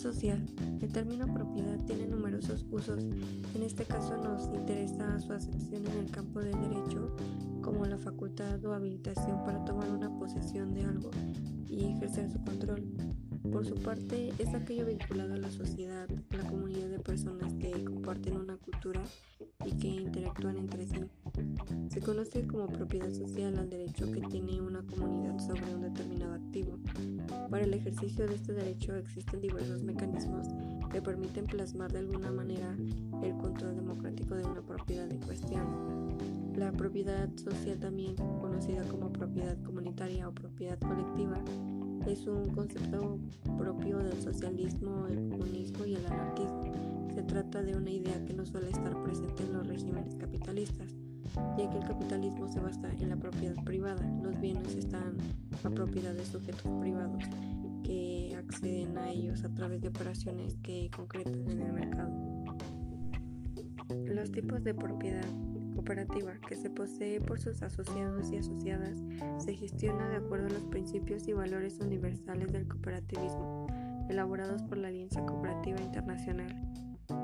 social. El término propiedad tiene numerosos usos. En este caso nos interesa su acepción en el campo del derecho como la facultad o habilitación para tomar una posesión de algo y ejercer su control. Por su parte, es aquello vinculado a la sociedad, la comunidad de personas que comparten una cultura y que interactúan entre sí. Se conoce como propiedad social al derecho que tiene una comunidad sobre un determinado activo. Para el ejercicio de este derecho existen diversos mecanismos que permiten plasmar de alguna manera el control democrático de una propiedad en cuestión. La propiedad social, también conocida como propiedad comunitaria o propiedad colectiva, es un concepto propio del socialismo, el comunismo y el anarquismo. Se trata de una idea que no suele estar presente en los regímenes capitalistas, ya que el capitalismo se basa en la propiedad privada. Los bienes están a propiedad de sujetos privados que acceden a ellos a través de operaciones que concretan en el mercado. Los tipos de propiedad cooperativa que se posee por sus asociados y asociadas se gestiona de acuerdo a los principios y valores universales del cooperativismo, elaborados por la Alianza Cooperativa Internacional.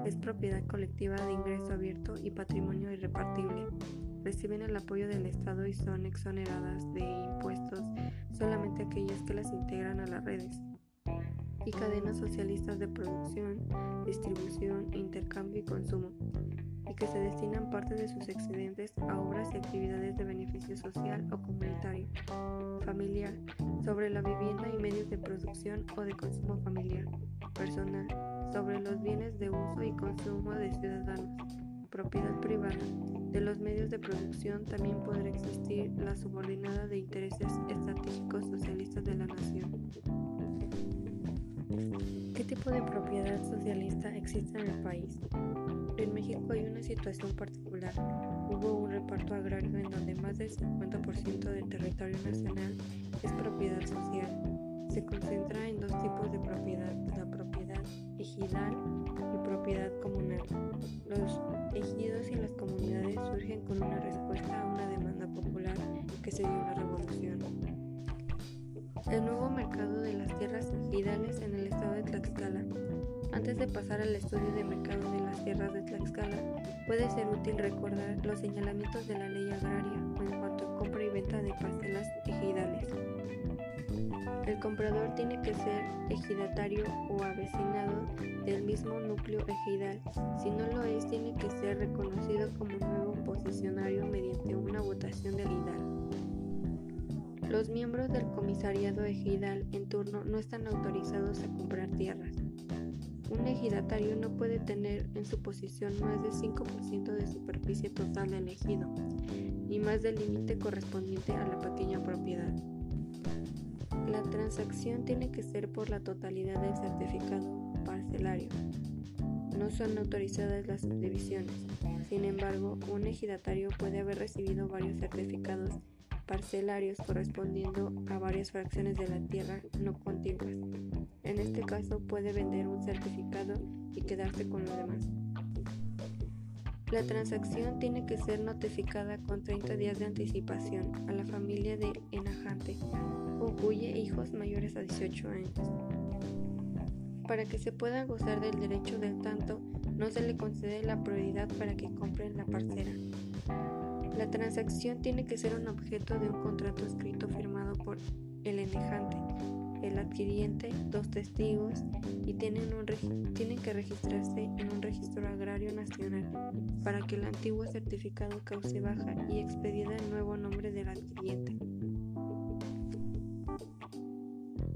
Es propiedad colectiva de ingreso abierto y patrimonio irrepartible. Reciben el apoyo del Estado y son exoneradas de impuestos solamente aquellas que las integran a las redes y cadenas socialistas de producción, distribución, intercambio y consumo y que se destinan parte de sus excedentes a obras y actividades de beneficio social o comunitario, familiar, sobre la vivienda y medios de producción o de consumo familiar, personal, sobre los bienes de uso y consumo de ciudadanos, propiedad privada. De los medios de producción también podrá existir la subordinada de intereses estratégicos socialistas de la nación. ¿Qué tipo de propiedad socialista existe en el país? En México hay una situación particular. Hubo un reparto agrario en donde más del 50% del territorio nacional es propiedad social. Se concentra en ejidal y propiedad comunal. Los ejidos y las comunidades surgen con una respuesta a una demanda popular que se dio en la revolución. El nuevo mercado de las tierras ejidales en el estado de Tlaxcala antes de pasar al estudio de mercado de las tierras de Tlaxcala, puede ser útil recordar los señalamientos de la ley agraria en cuanto a compra y venta de ejidales. El comprador tiene que ser ejidatario o avecinado del mismo núcleo ejidal. Si no lo es, tiene que ser reconocido como nuevo posicionario mediante una votación del ejidal. Los miembros del comisariado ejidal en turno no están autorizados a comprar tierras. Un ejidatario no puede tener en su posición más del 5% de superficie total del ejido, ni más del límite correspondiente a la pequeña propiedad. La transacción tiene que ser por la totalidad del certificado parcelario. No son autorizadas las subdivisiones. Sin embargo, un ejidatario puede haber recibido varios certificados parcelarios correspondiendo a varias fracciones de la tierra no contiguas. En este caso puede vender un certificado y quedarse con lo demás. La transacción tiene que ser notificada con 30 días de anticipación a la familia de enajante o cuye hijos mayores a 18 años. Para que se pueda gozar del derecho del tanto, no se le concede la prioridad para que compren la parcela. La transacción tiene que ser un objeto de un contrato escrito firmado por el enejante, el adquiriente, dos testigos y tienen, tienen que registrarse en un registro nacional para que el antiguo certificado cause baja y expediera el nuevo nombre del adquiriente.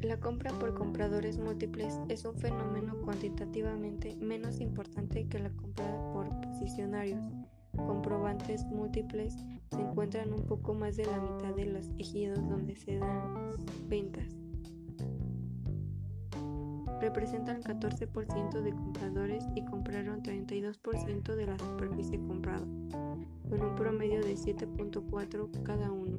La compra por compradores múltiples es un fenómeno cuantitativamente menos importante que la compra por posicionarios comprobantes múltiples se encuentran un poco más de la mitad de los ejidos donde se dan ventas. Representan 14% de compradores y compraron 32% de la superficie comprada, con un promedio de 7.4 cada uno.